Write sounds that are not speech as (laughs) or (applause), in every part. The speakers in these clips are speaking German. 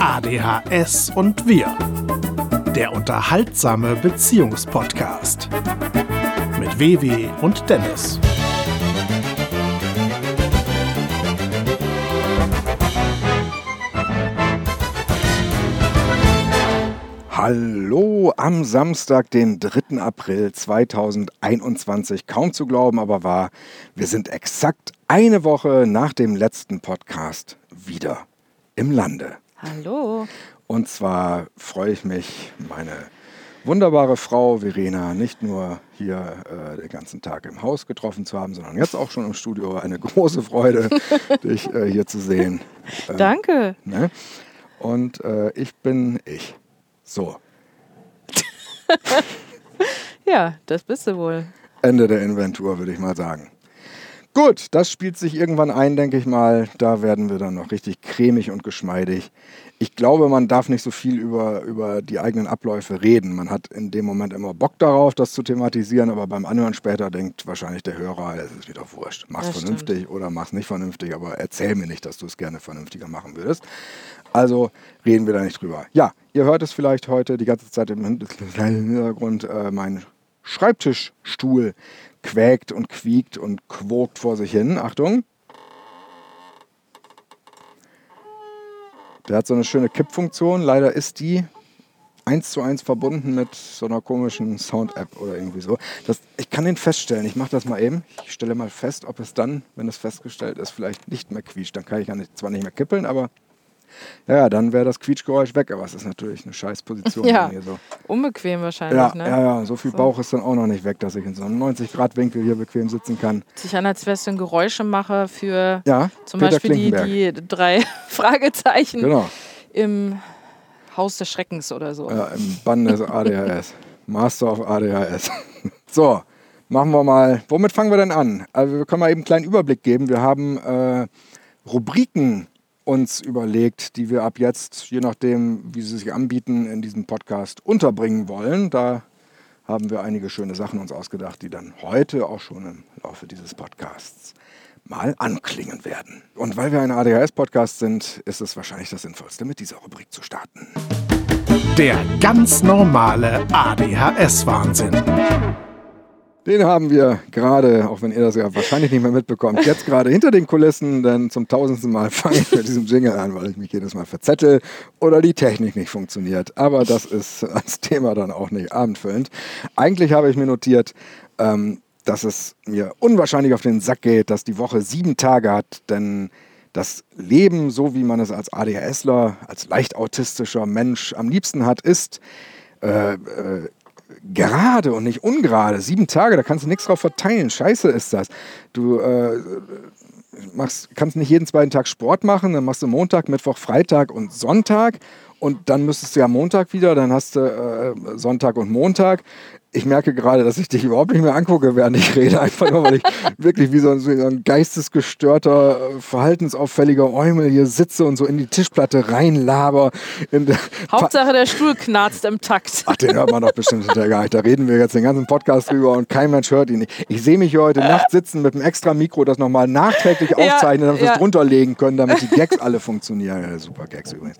ADHS und wir. Der unterhaltsame Beziehungspodcast. Mit Wewe und Dennis. Hallo am Samstag, den 3. April 2021. Kaum zu glauben, aber wahr. Wir sind exakt eine Woche nach dem letzten Podcast wieder im Lande. Hallo. Und zwar freue ich mich, meine wunderbare Frau Verena nicht nur hier äh, den ganzen Tag im Haus getroffen zu haben, sondern jetzt auch schon im Studio. Eine große Freude, (laughs) dich äh, hier zu sehen. Äh, Danke. Ne? Und äh, ich bin ich. So. (laughs) ja, das bist du wohl. Ende der Inventur, würde ich mal sagen. Gut, das spielt sich irgendwann ein, denke ich mal. Da werden wir dann noch richtig cremig und geschmeidig. Ich glaube, man darf nicht so viel über, über die eigenen Abläufe reden. Man hat in dem Moment immer Bock darauf, das zu thematisieren, aber beim Anhören später denkt wahrscheinlich der Hörer, es ist wieder wurscht. Mach's das vernünftig stimmt. oder mach's nicht vernünftig, aber erzähl mir nicht, dass du es gerne vernünftiger machen würdest. Also reden wir da nicht drüber. Ja, ihr hört es vielleicht heute die ganze Zeit im Hintergrund. Äh, mein Schreibtischstuhl quäkt und quiekt und quokt vor sich hin. Achtung. Der hat so eine schöne Kippfunktion. Leider ist die eins zu eins verbunden mit so einer komischen Sound-App oder irgendwie so. Das, ich kann den feststellen. Ich mache das mal eben. Ich stelle mal fest, ob es dann, wenn es festgestellt ist, vielleicht nicht mehr quietscht. Dann kann ich ja nicht, zwar nicht mehr kippeln, aber ja, dann wäre das Quietschgeräusch weg, aber es ist natürlich eine scheiß Position. Ja, hier so. unbequem wahrscheinlich. Ja, ne? ja, ja, so viel Bauch ist dann auch noch nicht weg, dass ich in so einem 90-Grad-Winkel hier bequem sitzen kann. Sich an, als wärst du ein Geräuschemacher für ja, zum Peter Beispiel die, die drei (laughs) Fragezeichen genau. im Haus des Schreckens oder so. Ja, im Bann des ADHS. (laughs) Master of ADHS. (laughs) so, machen wir mal. Womit fangen wir denn an? Also wir können mal eben einen kleinen Überblick geben. Wir haben äh, Rubriken uns überlegt, die wir ab jetzt, je nachdem, wie sie sich anbieten, in diesem Podcast unterbringen wollen. Da haben wir einige schöne Sachen uns ausgedacht, die dann heute auch schon im Laufe dieses Podcasts mal anklingen werden. Und weil wir ein ADHS-Podcast sind, ist es wahrscheinlich das Sinnvollste, mit dieser Rubrik zu starten. Der ganz normale ADHS-Wahnsinn. Den haben wir gerade, auch wenn ihr das ja wahrscheinlich nicht mehr mitbekommt, jetzt gerade hinter den Kulissen, denn zum tausendsten Mal fange ich mit diesem Jingle an, weil ich mich jedes Mal verzettel oder die Technik nicht funktioniert. Aber das ist als Thema dann auch nicht abendfüllend. Eigentlich habe ich mir notiert, ähm, dass es mir unwahrscheinlich auf den Sack geht, dass die Woche sieben Tage hat, denn das Leben, so wie man es als ADHSler, als leicht autistischer Mensch am liebsten hat, ist äh, äh, gerade und nicht ungerade. Sieben Tage, da kannst du nichts drauf verteilen. Scheiße ist das. Du äh, machst, kannst nicht jeden zweiten Tag Sport machen, dann machst du Montag, Mittwoch, Freitag und Sonntag. Und dann müsstest du ja Montag wieder, dann hast du äh, Sonntag und Montag ich merke gerade, dass ich dich überhaupt nicht mehr angucke, während ich rede. (laughs) Einfach nur, weil ich wirklich wie so ein, so ein geistesgestörter, äh, verhaltensauffälliger Eumel hier sitze und so in die Tischplatte reinlaber. (laughs) Hauptsache der Stuhl knarzt im Takt. Ach, den hört man doch bestimmt hinterher gar nicht. Da reden wir jetzt den ganzen Podcast drüber und kein Mensch hört ihn nicht. Ich sehe mich hier heute Nacht sitzen mit einem extra Mikro, das nochmal nachträglich aufzeichnen, damit wir ja. es drunter legen können, damit die Gags alle funktionieren. Ja, super Gags übrigens.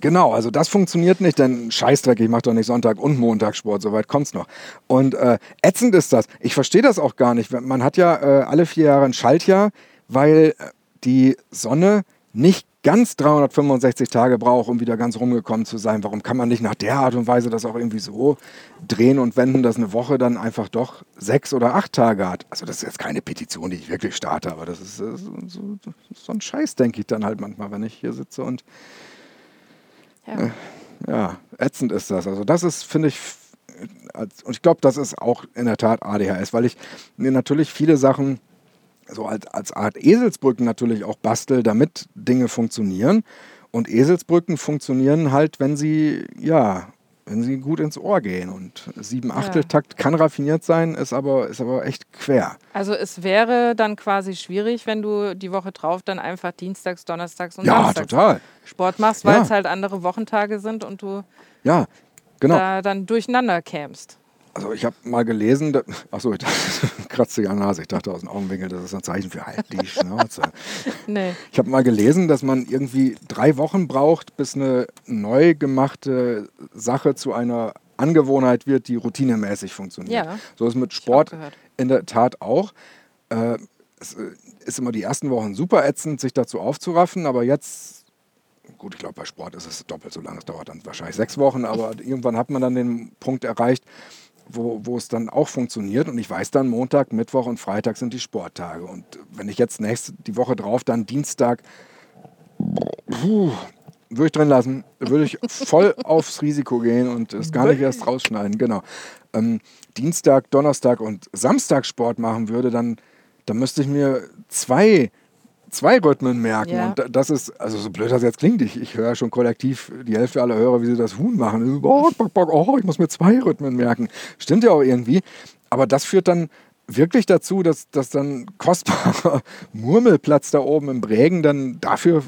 Genau, also das funktioniert nicht, denn Scheißdreck, ich mache doch nicht Sonntag und Montag Sport, soweit kommt's noch. Und äh, ätzend ist das. Ich verstehe das auch gar nicht. Man hat ja äh, alle vier Jahre ein Schaltjahr, weil äh, die Sonne nicht ganz 365 Tage braucht, um wieder ganz rumgekommen zu sein. Warum kann man nicht nach der Art und Weise das auch irgendwie so drehen und wenden, dass eine Woche dann einfach doch sechs oder acht Tage hat? Also das ist jetzt keine Petition, die ich wirklich starte, aber das ist, das ist so, so ein Scheiß, denke ich dann halt manchmal, wenn ich hier sitze und ja. Äh, ja, ätzend ist das. Also das ist, finde ich, und ich glaube, das ist auch in der Tat ADHS, weil ich mir natürlich viele Sachen so als, als Art Eselsbrücken natürlich auch bastel, damit Dinge funktionieren. Und Eselsbrücken funktionieren halt, wenn sie, ja, wenn sie gut ins Ohr gehen. Und sieben Achteltakt ja. kann raffiniert sein, ist aber, ist aber echt quer. Also es wäre dann quasi schwierig, wenn du die Woche drauf dann einfach Dienstags, Donnerstags und ja, Samstags total. Sport machst, weil ja. es halt andere Wochentage sind und du ja, genau. da dann durcheinander kämst. Also ich habe mal gelesen, da, achso, ich (laughs) kratzte die Nase, ich dachte aus dem Augenwinkel, das ist ein Zeichen für halt die Schnauze. (laughs) nee. Ich habe mal gelesen, dass man irgendwie drei Wochen braucht, bis eine neu gemachte Sache zu einer Angewohnheit wird, die routinemäßig funktioniert. Ja. So ist mit Sport in der Tat auch. Äh, es äh, ist immer die ersten Wochen super ätzend, sich dazu aufzuraffen, aber jetzt, gut, ich glaube, bei Sport ist es doppelt so lang, es dauert dann wahrscheinlich sechs Wochen, aber irgendwann hat man dann den Punkt erreicht, wo, wo es dann auch funktioniert. Und ich weiß dann, Montag, Mittwoch und Freitag sind die Sporttage. Und wenn ich jetzt nächste, die Woche drauf dann Dienstag, puh, würde ich drin lassen, würde ich voll (laughs) aufs Risiko gehen und es gar nicht erst rausschneiden. Genau. Ähm, Dienstag, Donnerstag und Samstag Sport machen würde, dann, dann müsste ich mir zwei zwei Rhythmen merken. Ja. Und das ist, also so blöd das jetzt klingt, ich, ich höre schon kollektiv die Hälfte aller Hörer, wie sie das Huhn machen. Oh, oh, ich muss mir zwei Rhythmen merken. Stimmt ja auch irgendwie. Aber das führt dann wirklich dazu, dass, dass dann kostbarer (laughs) Murmelplatz da oben im Brägen dann dafür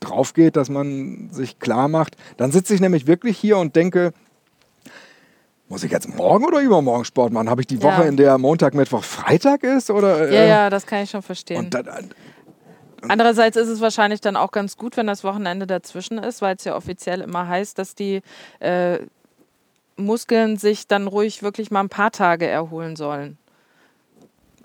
drauf geht, dass man sich klar macht. Dann sitze ich nämlich wirklich hier und denke, muss ich jetzt morgen oder übermorgen Sport machen? Habe ich die Woche, ja. in der Montag, Mittwoch, Freitag ist? Oder, äh, ja, ja, das kann ich schon verstehen. Und dann, Andererseits ist es wahrscheinlich dann auch ganz gut, wenn das Wochenende dazwischen ist, weil es ja offiziell immer heißt, dass die äh, Muskeln sich dann ruhig wirklich mal ein paar Tage erholen sollen.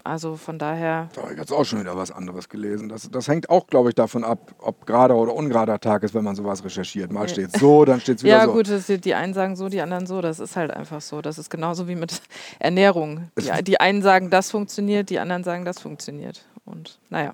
Also von daher. Da habe ich jetzt auch schon wieder was anderes gelesen. Das, das hängt auch, glaube ich, davon ab, ob gerader oder ungerader Tag ist, wenn man sowas recherchiert. Mal steht es so, dann steht es wieder ja, so. Ja, gut, die einen sagen so, die anderen so. Das ist halt einfach so. Das ist genauso wie mit Ernährung. Die, die einen sagen, das funktioniert, die anderen sagen, das funktioniert. Und naja.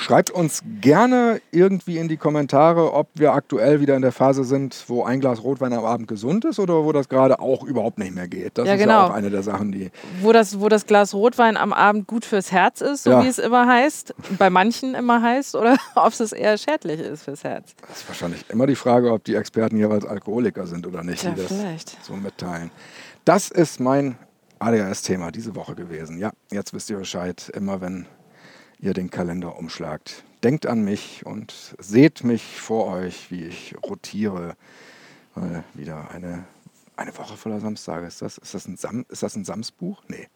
Schreibt uns gerne irgendwie in die Kommentare, ob wir aktuell wieder in der Phase sind, wo ein Glas Rotwein am Abend gesund ist oder wo das gerade auch überhaupt nicht mehr geht. Das ja, ist genau. ja auch eine der Sachen, die. Wo das, wo das Glas Rotwein am Abend gut fürs Herz ist, so ja. wie es immer heißt, bei manchen immer heißt, oder (laughs) ob es eher schädlich ist fürs Herz. Das ist wahrscheinlich immer die Frage, ob die Experten jeweils Alkoholiker sind oder nicht, ja, die das vielleicht. so mitteilen. Das ist mein ADHS-Thema diese Woche gewesen. Ja, jetzt wisst ihr Bescheid, immer wenn ihr den Kalender umschlagt. Denkt an mich und seht mich vor euch, wie ich rotiere. Mal wieder eine, eine Woche voller Samstage. Ist das, ist das ein, Sam, ist das ein Samsbuch? Nee.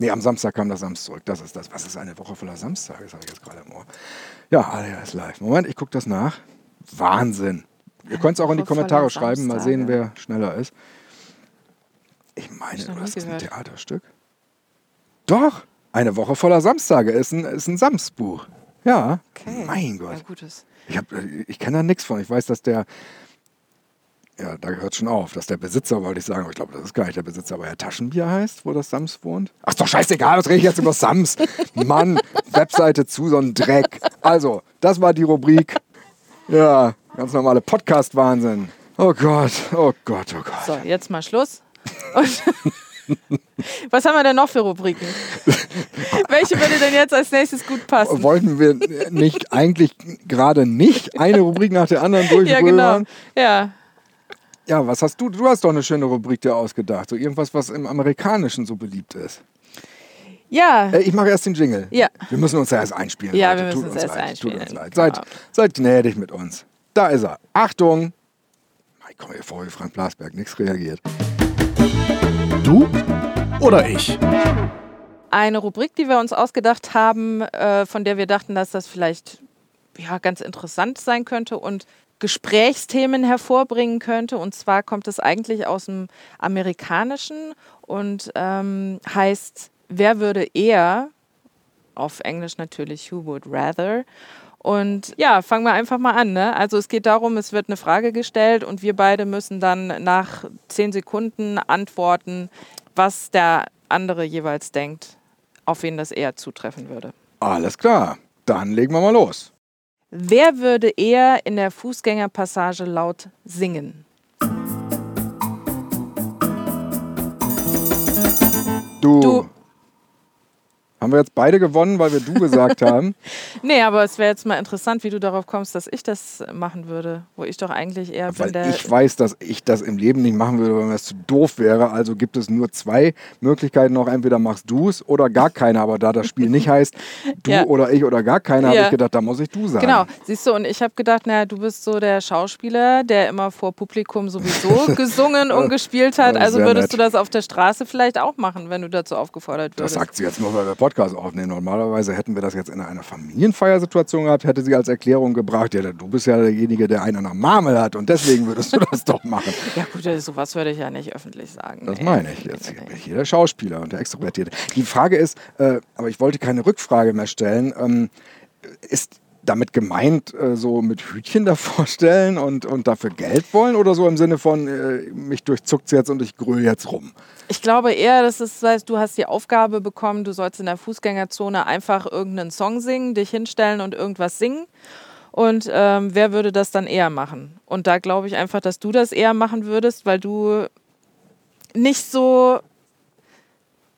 Nee, am Samstag kam das Sams zurück. Das ist das. Was ist eine Woche voller Samstage? Das habe ich jetzt gerade im Ohr. Ja, alles live. Moment, ich gucke das nach. Wahnsinn. Ihr könnt es auch in die Kommentare schreiben, mal sehen, wer schneller ist. Ich meine, du hast ein Theaterstück. Doch! Eine Woche voller Samstage ist ein, ist ein Samsbuch. Ja. Okay. Mein Gott. Ich, ich kenne da nichts von. Ich weiß, dass der. Ja, da gehört schon auf, dass der Besitzer, wollte ich sagen, aber ich glaube, das ist gar nicht der Besitzer, aber er Taschenbier heißt, wo das Sams wohnt. Ach doch, scheißegal, was rede ich jetzt über Sams? (laughs) Mann, Webseite zu, so ein Dreck. Also, das war die Rubrik. Ja, ganz normale Podcast-Wahnsinn. Oh Gott, oh Gott, oh Gott. So, jetzt mal Schluss. (laughs) (laughs) Was haben wir denn noch für Rubriken? (laughs) Welche würde denn jetzt als nächstes gut passen? Wollten wir nicht eigentlich gerade nicht eine Rubrik nach der anderen durchführen? (laughs) Ja, genau. Ja. Ja, was hast du? Du hast doch eine schöne Rubrik dir ausgedacht. So irgendwas, was im Amerikanischen so beliebt ist. Ja. Äh, ich mache erst den Jingle. Ja. Wir müssen uns ja erst einspielen. Ja, Leute. wir müssen uns, uns erst leid. einspielen. Tut uns leid. Seid, seid gnädig mit uns. Da ist er. Achtung! Ich komme hier vor wie Frank Blasberg. Nichts reagiert. Du oder ich? Eine Rubrik, die wir uns ausgedacht haben, äh, von der wir dachten, dass das vielleicht ja, ganz interessant sein könnte und Gesprächsthemen hervorbringen könnte. Und zwar kommt es eigentlich aus dem Amerikanischen und ähm, heißt, wer würde eher, auf Englisch natürlich, who would rather. Und ja, fangen wir einfach mal an. Ne? Also es geht darum, es wird eine Frage gestellt und wir beide müssen dann nach zehn Sekunden antworten, was der andere jeweils denkt, auf wen das eher zutreffen würde. Alles klar, dann legen wir mal los. Wer würde eher in der Fußgängerpassage laut singen? Du. du. Haben wir jetzt beide gewonnen, weil wir du gesagt haben? (laughs) Nee, aber es wäre jetzt mal interessant, wie du darauf kommst, dass ich das machen würde, wo ich doch eigentlich eher weil bin der. ich weiß, dass ich das im Leben nicht machen würde, weil mir das zu doof wäre. Also gibt es nur zwei Möglichkeiten noch. Entweder machst du es oder gar keiner. Aber da das Spiel nicht heißt, (laughs) du Ja. oder ich oder gar keiner, Ja. habe ich gedacht, da muss ich du sagen. Genau, siehst du, und ich habe gedacht, naja, du bist so der Schauspieler, der immer vor Publikum sowieso (laughs) gesungen und gespielt hat. Also würdest nett. du das auf der Straße vielleicht auch machen, wenn du dazu aufgefordert Das würdest. sagt sie jetzt nur, weil wir Podcast aufnehmen. Normalerweise hätten wir das jetzt in einer Familienfeiersituation gehabt, hätte sie als Erklärung gebracht, ja, du bist ja derjenige, der einen an der Marmel hat und deswegen würdest du das doch machen. (laughs) ja gut, äh, sowas würde ich ja nicht öffentlich sagen. Das nee. meine ich jetzt. Bin ich hier der Schauspieler und der Extrovertierte. Die Frage ist, äh, aber ich wollte keine Rückfrage mehr stellen, ähm, ist damit gemeint, äh, so mit Hütchen davor (laughs) stellen und, und dafür Geld wollen oder so im Sinne von, äh, mich durchzuckt jetzt und ich grüll jetzt rum? Ich glaube eher, dass es heißt, du hast die Aufgabe bekommen, du sollst in der Fußgängerzone einfach irgendeinen Song singen, dich hinstellen und irgendwas singen. Und ähm, wer würde das dann eher machen? Und da glaube ich einfach, dass du das eher machen würdest, weil du nicht so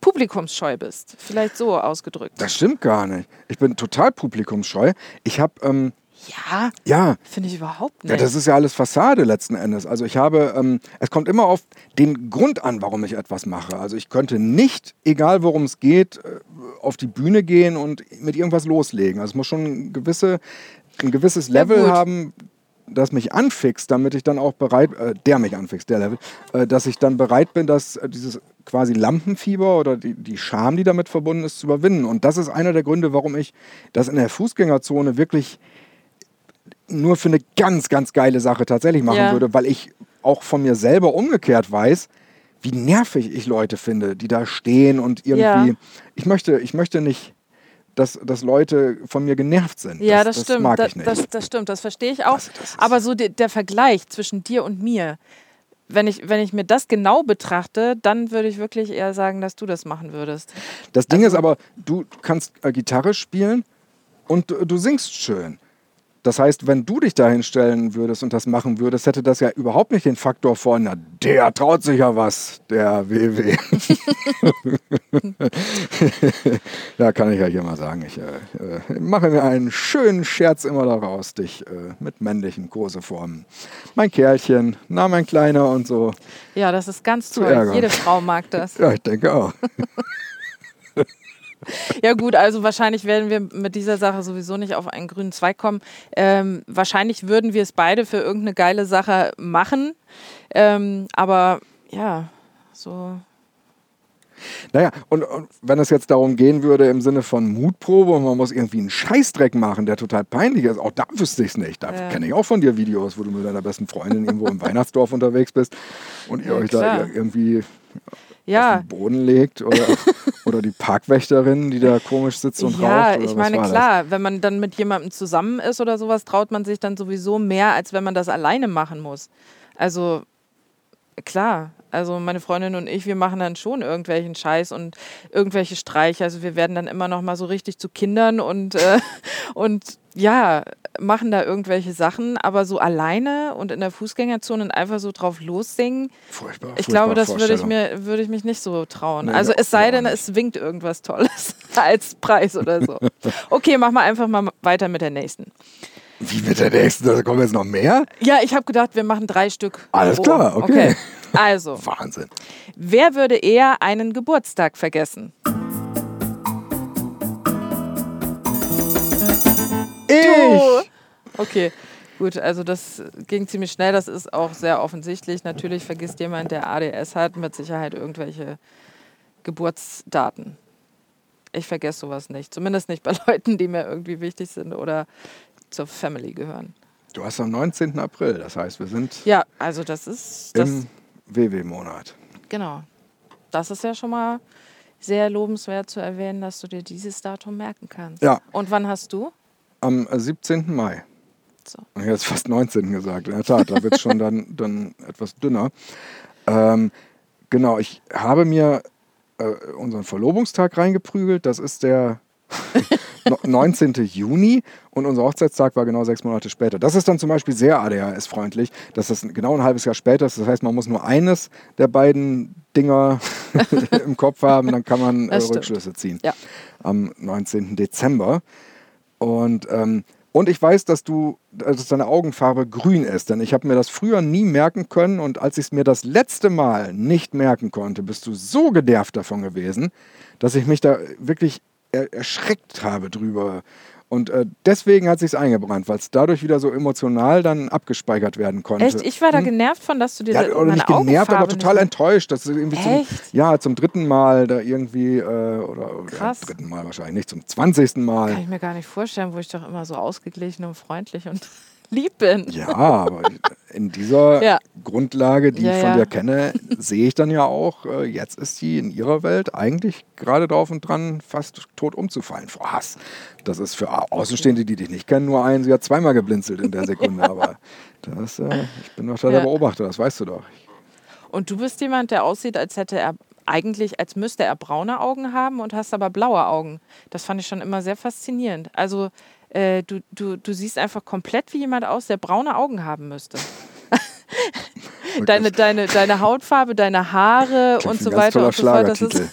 publikumsscheu bist. Vielleicht so ausgedrückt. Das stimmt gar nicht. Ich bin total publikumsscheu. Ich habe, ähm, ja, ja, finde ich überhaupt nicht. Ja, das ist ja alles Fassade letzten Endes. Also ich habe, ähm, es kommt immer auf den Grund an, warum ich etwas mache. Also ich könnte nicht, egal worum es geht, äh, auf die Bühne gehen und mit irgendwas loslegen. Also es muss schon ein, gewisse, ein gewisses Ja, Level gut. haben, das mich anfixt, damit ich dann auch bereit, äh, der mich anfixt, der Level, äh, dass ich dann bereit bin, dass äh, dieses quasi Lampenfieber oder die, die Scham, die damit verbunden ist, zu überwinden. Und das ist einer der Gründe, warum ich das in der Fußgängerzone wirklich nur für eine ganz, ganz geile Sache tatsächlich machen Ja. würde, weil ich auch von mir selber umgekehrt weiß, wie nervig ich Leute finde, die da stehen und irgendwie. Ja. Ich möchte, ich möchte nicht, dass, dass Leute von mir genervt sind. Ja, das, das, stimmt. mag Da- ich nicht. Das, das stimmt, das verstehe ich auch. Also das Aber so de, der Vergleich zwischen dir und mir, wenn ich, wenn ich mir das genau betrachte, dann würde ich wirklich eher sagen, dass du das machen würdest. Das Ding Also ist aber, du kannst äh, Gitarre spielen und du, du singst schön. Das heißt, wenn du dich da hinstellen würdest und das machen würdest, hätte das ja überhaupt nicht den Faktor von, na, der traut sich ja was, der WW. ja, (laughs) kann ich ja hier mal sagen. Ich äh, äh, mache mir einen schönen Scherz immer daraus, dich äh, mit männlichen Koseformen. Mein Kerlchen, na, mein Kleiner und so. Ja, das ist ganz toll. Jede Frau mag das. Ja, ich denke auch. (laughs) Ja gut, also wahrscheinlich werden wir mit dieser Sache sowieso nicht auf einen grünen Zweig kommen. Ähm, wahrscheinlich würden wir es beide für irgendeine geile Sache machen. Ähm, aber ja, so. Naja, und, und wenn es jetzt darum gehen würde im Sinne von Mutprobe und man muss irgendwie einen Scheißdreck machen, der total peinlich ist, auch da wüsste ich es nicht. Da Ja. kenne ich auch von dir Videos, wo du mit deiner besten Freundin irgendwo im (laughs) Weihnachtsdorf unterwegs bist und ihr Ja, euch da klar. Irgendwie auf Ja, den Boden legt oder, (laughs) oder die Parkwächterin, die da komisch sitzt und ja, raucht. Oder ich meine, war das? klar, wenn man dann mit jemandem zusammen ist oder sowas, traut man sich dann sowieso mehr, als wenn man das alleine machen muss. Also klar, also meine Freundin und ich, wir machen dann schon irgendwelchen Scheiß und irgendwelche Streiche. Also wir werden dann immer noch mal so richtig zu Kindern und, äh, (laughs) und ja, machen da irgendwelche Sachen, aber so alleine und in der Fußgängerzone und einfach so drauf lossingen, Furchtbar. ich glaube, das würde ich, mir, würde ich mich nicht so trauen. Nee, also es sei denn, es winkt irgendwas Tolles (laughs) als Preis oder so. (laughs) Okay, machen wir einfach mal weiter mit der nächsten. Wie mit der nächsten? Da kommen jetzt noch mehr? Ja, ich habe gedacht, wir machen drei Stück. Alles klar, okay. Also, Wahnsinn. wer würde eher einen Geburtstag vergessen? Ich! Okay, gut, also das ging ziemlich schnell. Das ist auch sehr offensichtlich. Natürlich vergisst jemand, der ADS hat, mit Sicherheit irgendwelche Geburtsdaten. Ich vergesse sowas nicht. Zumindest nicht bei (laughs) Leuten, die mir irgendwie wichtig sind oder zur Family gehören. Du hast am 19. April, das heißt, wir sind Ja, also das ist. Das, im WW-Monat. genau. Das ist ja schon mal sehr lobenswert zu erwähnen, dass du dir dieses Datum merken kannst. Ja. Und wann hast du? Am äh, 17. Mai. So. Ich habe jetzt fast 19 gesagt. In der Tat, da wird es schon dann, (laughs) dann etwas dünner. Ähm, genau, ich habe mir äh, unseren Verlobungstag reingeprügelt. Das ist der, (laughs) 19. Juni und unser Hochzeitstag war genau sechs Monate später. Das ist dann zum Beispiel sehr ADHS-freundlich, dass das genau ein halbes Jahr später ist. Das heißt, man muss nur eines der beiden Dinger (laughs) im Kopf haben, dann kann man äh, Rückschlüsse ziehen. Ja. Am 19. Dezember. Und ähm, und ich weiß, dass du, dass deine Augenfarbe grün ist, denn ich habe mir das früher nie merken können und als ich es mir das letzte Mal nicht merken konnte, bist du so genervt davon gewesen, dass ich mich da wirklich erschreckt habe drüber. Und äh, deswegen hat sich eingebrannt, weil es dadurch wieder so emotional dann abgespeichert werden konnte. Echt? Ich war da hm? genervt von, dass du dir ja, da oder nicht genervt, aber total nicht... enttäuscht, dass du irgendwie zum, ja, zum dritten Mal da irgendwie äh, oder, oder Krass. dritten Mal wahrscheinlich nicht, zum zwanzigsten Mal. Kann ich mir gar nicht vorstellen, wo ich doch immer so ausgeglichen und freundlich und lieb bin. Ja, aber in dieser (laughs) ja. Grundlage, die ja, ich von ja. dir kenne, sehe ich dann ja auch, äh, jetzt ist sie in ihrer Welt eigentlich gerade drauf und dran, fast tot umzufallen vor Hass. Das ist für Außenstehende, die dich nicht kennen, nur ein. Sie hat zweimal geblinzelt in der Sekunde, aber das, äh, ich bin doch da der Beobachter, das weißt du doch. Und du bist jemand, der aussieht, als hätte er eigentlich, als müsste er braune Augen haben und hast aber blaue Augen. Das fand ich schon immer sehr faszinierend. Also äh, du, du, du siehst einfach komplett wie jemand aus, der braune Augen haben müsste. deine, deine, deine Hautfarbe, deine Haare Klingt und so weiter und so fort. Das ist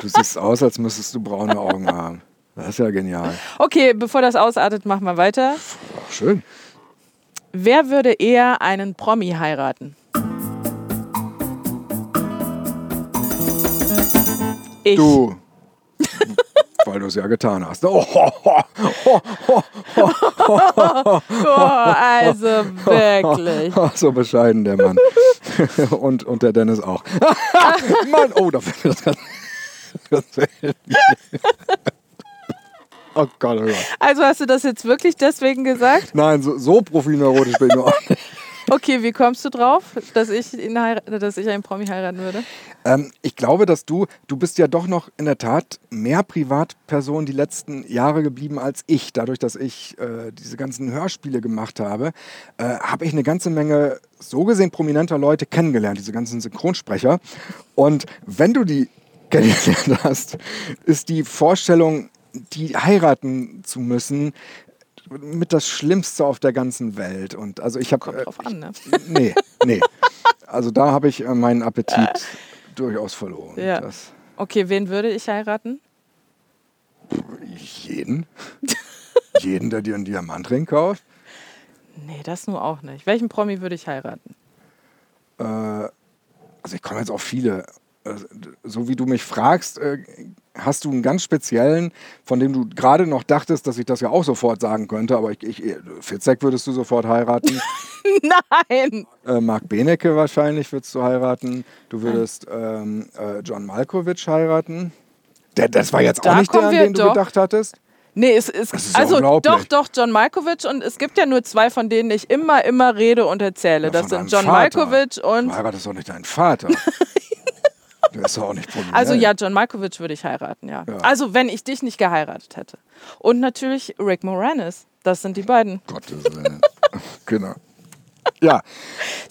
Du siehst aus, als müsstest du braune Augen haben. Das ist ja genial. okay, bevor das ausartet, machen wir weiter. Ach, schön. Wer würde eher einen Promi heiraten? Ich. Du. (laughs) Weil du es ja getan hast. Oh, (laughs) oh, also wirklich. (laughs) So bescheiden der Mann. (laughs) Und, und der Dennis auch. Mann, oh, da fällt das ganz. Oh Gott, oh Gott. Also hast du das jetzt wirklich deswegen gesagt? Nein, so, so profineurotisch bin ich nur auch nicht. Okay, wie kommst du drauf, dass ich, ihn dass ich einen Promi heiraten würde? Ähm, ich glaube, dass du, du bist ja doch noch in der Tat mehr Privatperson die letzten Jahre geblieben als ich. Dadurch, dass ich äh, diese ganzen Hörspiele gemacht habe, äh, habe ich eine ganze Menge so gesehen prominenter Leute kennengelernt, diese ganzen Synchronsprecher. Und wenn du die (laughs) kennengelernt hast, ist die Vorstellung, die heiraten zu müssen, mit das Schlimmste auf der ganzen Welt. Und also ich habe Kommt drauf an, ne? (laughs) Nee, nee. Also da habe ich äh, meinen Appetit durchaus verloren. Ja. Das, Okay, wen würde ich heiraten? jeden. (laughs) jeden, der dir einen Diamantring kauft. Nee, das nur auch nicht. Welchen Promi würde ich heiraten? Äh, also ich komme jetzt auf viele. Äh, So wie du mich fragst, äh, hast du einen ganz speziellen, von dem du gerade noch dachtest, dass ich das ja auch sofort sagen könnte, aber ich, ich Fitzek würdest du sofort heiraten. (laughs) Nein! Äh, Marc Benecke wahrscheinlich würdest du heiraten. Du würdest ähm, äh, John Malkovich heiraten. Der, das war jetzt auch Da nicht der, an den du doch. gedacht hattest. Nee, es ist, Das ist also doch, doch, John Malkovich und es gibt ja nur zwei, von denen ich immer, immer rede und erzähle. Ja, das sind John Vater. Malkovich und Du heiratest doch nicht deinen Vater. (laughs) der ist doch auch nicht prominent. Also ja, John Malkovich würde ich heiraten, ja. Ja. Also wenn ich dich nicht geheiratet hätte. Und natürlich Rick Moranis. Das sind die beiden. Gottes Willen. (laughs) genau. Ja.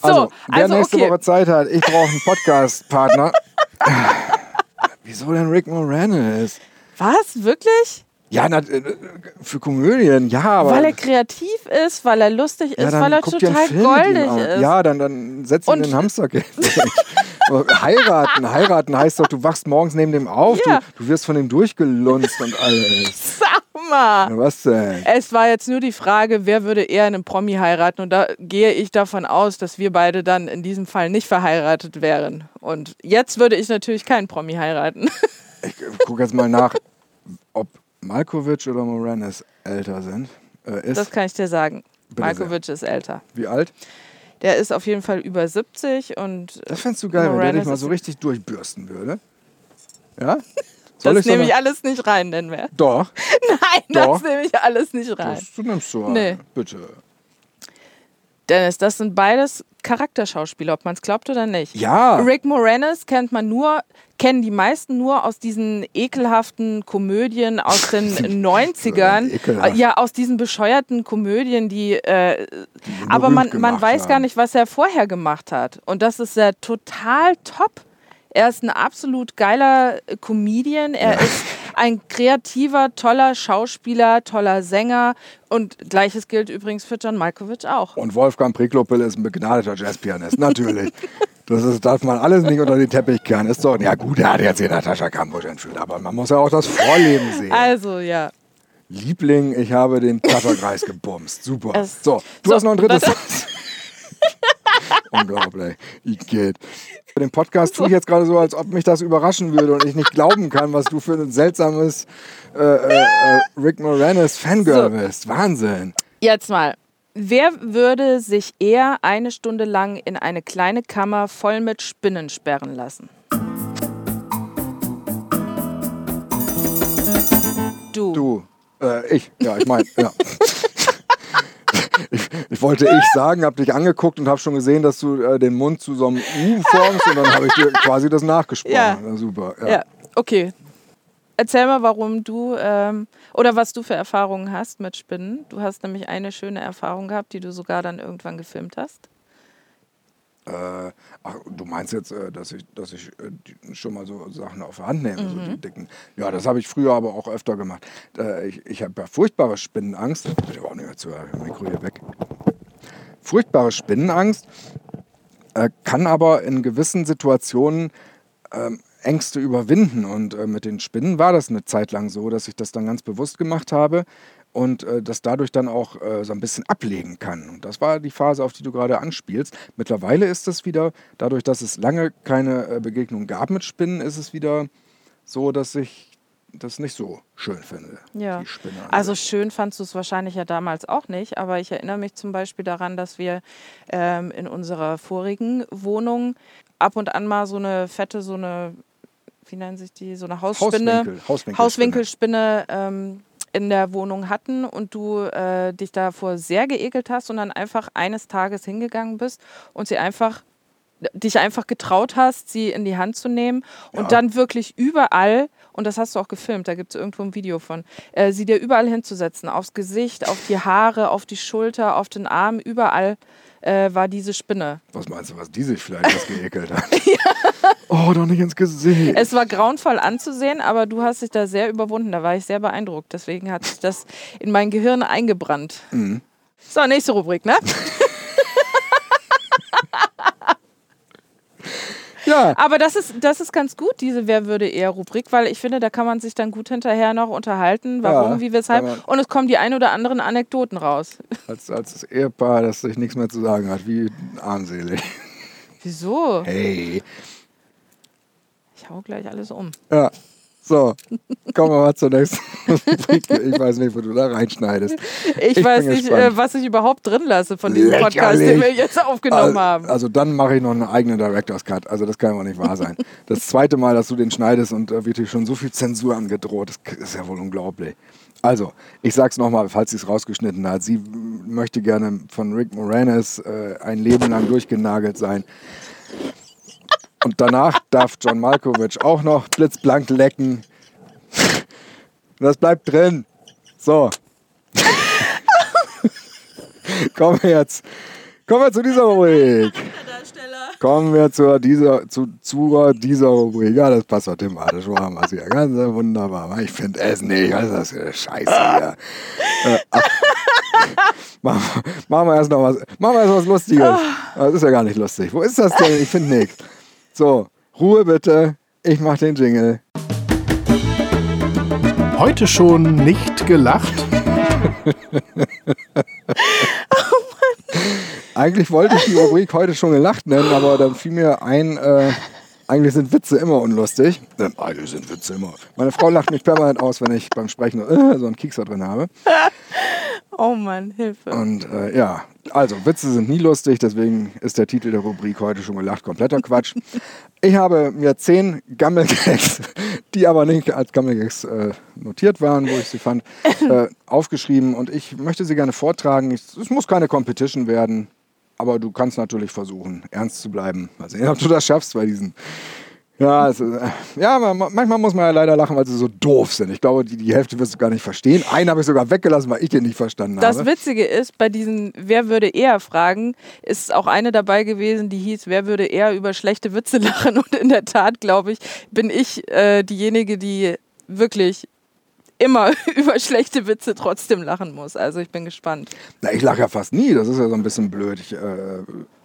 So, Also, wer also, nächste okay. Woche Zeit hat, ich brauche einen Podcast-Partner. (laughs) Wieso denn Rick Moranis? Was? Wirklich? Ja, na, äh, für Komödien, ja, aber. weil er kreativ ist, weil er lustig ja, ist, weil er total goldig ist. Ja, dann, dann setz ihn in den Hamsterkäfig. (laughs) Heiraten, heiraten heißt doch, du wachst morgens neben dem auf, Ja. du, du wirst von dem durchgelunzt und alles. (laughs) Sag mal. Ja, was denn? Es war jetzt nur die Frage, wer würde eher einen Promi heiraten? Und da gehe ich davon aus, dass wir beide dann in diesem Fall nicht verheiratet wären. Und jetzt würde ich natürlich keinen Promi heiraten. (laughs) Ich gucke jetzt mal nach, ob Malkovich oder Moranis älter sind. Äh, ist. Das kann ich dir sagen. Bitte Malkovich ist älter. Wie alt? Der ist auf jeden Fall über 70 und Das fändest du geil, wenn der dich mal so richtig durchbürsten würde. Ja? Soll das so nehme ich eine- alles nicht rein, denn wer? Doch, (laughs) Nein, Doch. das nehme ich alles nicht rein. das du nimmst rein. Nee. Bitte. Dennis, das sind beides Charakterschauspieler, ob man es glaubt oder nicht. Ja. Rick Moranis kennt man nur, kennen die meisten nur aus diesen ekelhaften Komödien aus den (laughs) 90ern. ekelhaft. Ja, aus diesen bescheuerten Komödien, die. Äh, ihn aber man, man gemacht weiß gar haben. nicht, was er vorher gemacht hat. Und das ist ja total top. Er ist ein absolut geiler Comedian. Er ist (laughs) ein kreativer, toller Schauspieler, toller Sänger und gleiches gilt übrigens für John Malkovich auch. Und Wolfgang Priklopil ist ein begnadeter Jazzpianist, natürlich. Das ist, darf man alles nicht unter den Teppich kehren. Ist doch, ja gut, er hat jetzt hier Natascha Kampusch entführt, aber man muss ja auch das Vorleben sehen. Also, ja. Liebling, ich habe den Tatterkreis gebumst. Super. Es so, du so, hast noch ein drittes. (laughs) Unglaublich. Ich geht. Den Podcast tue ich jetzt gerade so, als ob mich das überraschen würde und ich nicht glauben kann, was du für ein seltsames äh, äh, äh Rick Moranis Fangirl so. bist. Wahnsinn. Jetzt mal. Wer würde sich eher eine Stunde lang in eine kleine Kammer voll mit Spinnen sperren lassen? Du. Du. Äh, ich. Ja, ich meine, ja. Ich, wollte ich (laughs) sagen, habe dich angeguckt und habe schon gesehen, dass du äh, den Mund zu so einem U formst und dann habe ich dir quasi das nachgesprochen. Ja. ja super. Ja. ja. okay. Erzähl mal, warum du ähm, oder was du für Erfahrungen hast mit Spinnen. Du hast nämlich eine schöne Erfahrung gehabt, die du sogar dann irgendwann gefilmt hast. Äh, ach, du meinst jetzt, äh, dass ich, dass ich äh, schon mal so Sachen auf der Hand nehme, mhm. so die dicken. Ja, das habe ich früher aber auch öfter gemacht. Äh, ich ich habe ja furchtbare Spinnenangst. Ich auch nicht mehr zu Mikro hier weg. Furchtbare Spinnenangst äh, kann aber in gewissen Situationen ähm, Ängste überwinden. Und äh, mit den Spinnen war das eine Zeit lang so, dass ich das dann ganz bewusst gemacht habe und äh, das dadurch dann auch äh, so ein bisschen ablegen kann. Und das war die Phase, auf die du gerade anspielst. Mittlerweile ist es wieder, dadurch, dass es lange keine äh, Begegnung gab mit Spinnen, ist es wieder so, dass ich das nicht so schön finde. Ja. also schön fandst du es wahrscheinlich ja damals auch nicht, aber ich erinnere mich zum Beispiel daran, dass wir ähm, in unserer vorigen Wohnung ab und an mal so eine fette, so eine, wie nennen sich die, so eine Hausspinne, Hauswinkel, Hauswinkelspinne, Hauswinkelspinne ähm, in der Wohnung hatten und du äh, dich davor sehr geekelt hast und dann einfach eines Tages hingegangen bist und sie einfach dich einfach getraut hast, sie in die Hand zu nehmen und ja. dann wirklich überall, und das hast du auch gefilmt, da gibt es irgendwo ein Video von, äh, sie dir überall hinzusetzen, aufs Gesicht, auf die Haare, auf die Schulter, auf den Arm, überall äh, war diese Spinne. Was meinst du, was die sich vielleicht was geekelt hat? (laughs) ja. Oh, doch nicht ins Gesicht. Es war grauenvoll anzusehen, aber du hast dich da sehr überwunden. Da war ich sehr beeindruckt. Deswegen hat sich das in mein Gehirn eingebrannt. Mhm. So, nächste Rubrik, ne? (laughs) Ja. Aber das ist, das ist ganz gut, diese Wer würde eher Rubrik, weil ich finde, da kann man sich dann gut hinterher noch unterhalten, warum, ja, wie, weshalb. Und es kommen die ein oder anderen Anekdoten raus. (laughs) Als, als das Ehepaar, das sich nichts mehr zu sagen hat, wie armselig. Wieso? Hey. Ich hau gleich alles um. Ja. So, kommen wir mal zur nächsten. Ich weiß nicht, wo du da reinschneidest. Ich, ich weiß nicht, äh, was ich überhaupt drin lasse von diesem Lächerlich. Podcast, den wir jetzt aufgenommen also, haben. Also dann mache ich noch einen eigenen Director's Cut. Also das kann ja wohl nicht wahr sein. Das zweite Mal, dass du den schneidest und da wird dir schon so viel Zensur angedroht. Das ist ja wohl unglaublich. Also, ich sag's nochmal, falls sie es rausgeschnitten hat. Sie möchte gerne von Rick Moranis äh, ein Leben lang durchgenagelt sein. Und danach darf John Malkovich auch noch blitzblank lecken. Das bleibt drin. So. kommen wir jetzt. Kommen wir zu dieser Rubrik. Kommen wir zu dieser, zu, zu dieser Rubrik. Ja, das passt doch thematisch. Wo haben wir es hier? Ganz wunderbar. Ich finde es nicht. Was ist das für eine Scheiße hier? äh, machen, machen wir erst noch was. Machen wir erst was Lustiges. Das ist ja gar nicht lustig. Wo ist das denn? Ich finde nichts. So, Ruhe bitte. Ich mach den Jingle. Heute schon nicht gelacht? oh (laughs) Eigentlich wollte ich die Rubrik heute schon gelacht nennen, aber dann fiel mir ein, äh, eigentlich sind Witze immer unlustig. Ähm, eigentlich sind Witze immer. Meine Frau lacht mich permanent aus, wenn ich beim Sprechen äh, so einen Kiekser drin habe. (laughs) Oh Mann, Hilfe. Und äh, ja, also Witze sind nie lustig, deswegen ist der Titel der Rubrik heute schon gelacht. Kompletter Quatsch. Ich habe mir zehn Gammelgags, die aber nicht als Gammelgags äh, notiert waren, wo ich sie fand, (laughs) äh, aufgeschrieben und ich möchte sie gerne vortragen. Es muss keine Competition werden. Aber du kannst natürlich versuchen, ernst zu bleiben. Mal sehen, (laughs) ob du das schaffst bei diesen. Ja, ist, äh, ja, manchmal muss man ja leider lachen, weil sie so doof sind. Ich glaube, die, die Hälfte wirst du gar nicht verstehen. Einen habe ich sogar weggelassen, weil ich den nicht verstanden das habe. Das Witzige ist, bei diesen Wer würde eher fragen, ist auch eine dabei gewesen, die hieß Wer würde eher über schlechte Witze (laughs) lachen. Und in der Tat, glaube ich, bin ich äh, diejenige, die wirklich immer (laughs) über schlechte Witze trotzdem lachen muss. Also ich bin gespannt. Na, ich lache ja fast nie, das ist ja so ein bisschen blöd. Ich, äh,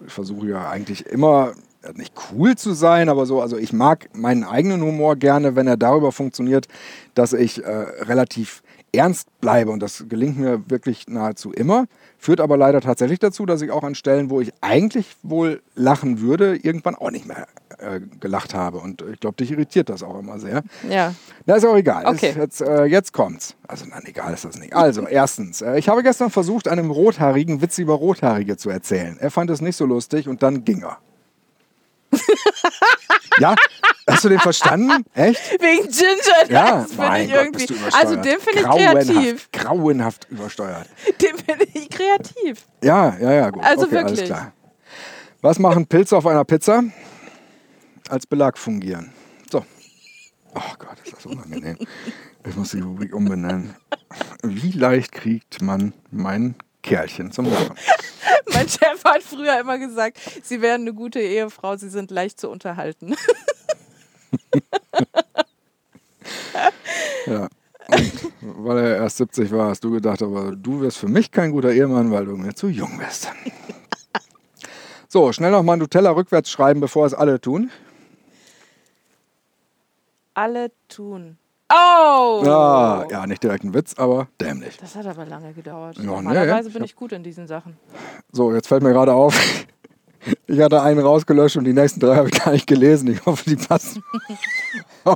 ich versuche ja eigentlich immer nicht cool zu sein, aber so, also ich mag meinen eigenen Humor gerne, wenn er darüber funktioniert, dass ich äh, relativ ernst bleibe und das gelingt mir wirklich nahezu immer, führt aber leider tatsächlich dazu, dass ich auch an Stellen, wo ich eigentlich wohl lachen würde, irgendwann auch nicht mehr äh, gelacht habe und ich glaube, dich irritiert das auch immer sehr. Ja. Na, ist auch egal. Okay. Ist jetzt, äh, jetzt kommt's. Also, nein, egal ist das nicht. Also, (laughs) erstens, äh, ich habe gestern versucht, einem Rothaarigen Witze über Rothaarige zu erzählen. Er fand es nicht so lustig und dann ging er. (laughs) ja? Hast du den verstanden? (laughs) Echt? Wegen Ginger, Ja, das finde ich Gott, irgendwie. Also den finde ich kreativ. Grauenhaft übersteuert. Den finde ich kreativ. Ja, ja, ja, gut. Also okay, alles wirklich. klar. Was machen Pilze auf einer Pizza? Als Belag fungieren. So. Oh Gott, ist das unangenehm. Ich muss die Rubrik umbenennen. Wie leicht kriegt man mein Kerlchen zum Lachen? (laughs) Mein Chef hat früher immer gesagt, Sie wären eine gute Ehefrau, Sie sind leicht zu unterhalten. (laughs) Ja. Und weil er erst 70 war, hast du gedacht, aber du wirst für mich kein guter Ehemann, weil du mir zu jung bist. So, schnell noch mal Nutella rückwärts schreiben, bevor es alle tun. Alle tun. Oh! Ja, ja, nicht direkt ein Witz, aber dämlich. Das hat aber lange gedauert. Ja, Normalerweise nee, bin ich ich gut in diesen Sachen. So, jetzt fällt mir gerade auf, ich hatte einen rausgelöscht und die nächsten drei habe ich gar nicht gelesen. Ich hoffe, die passen. (laughs)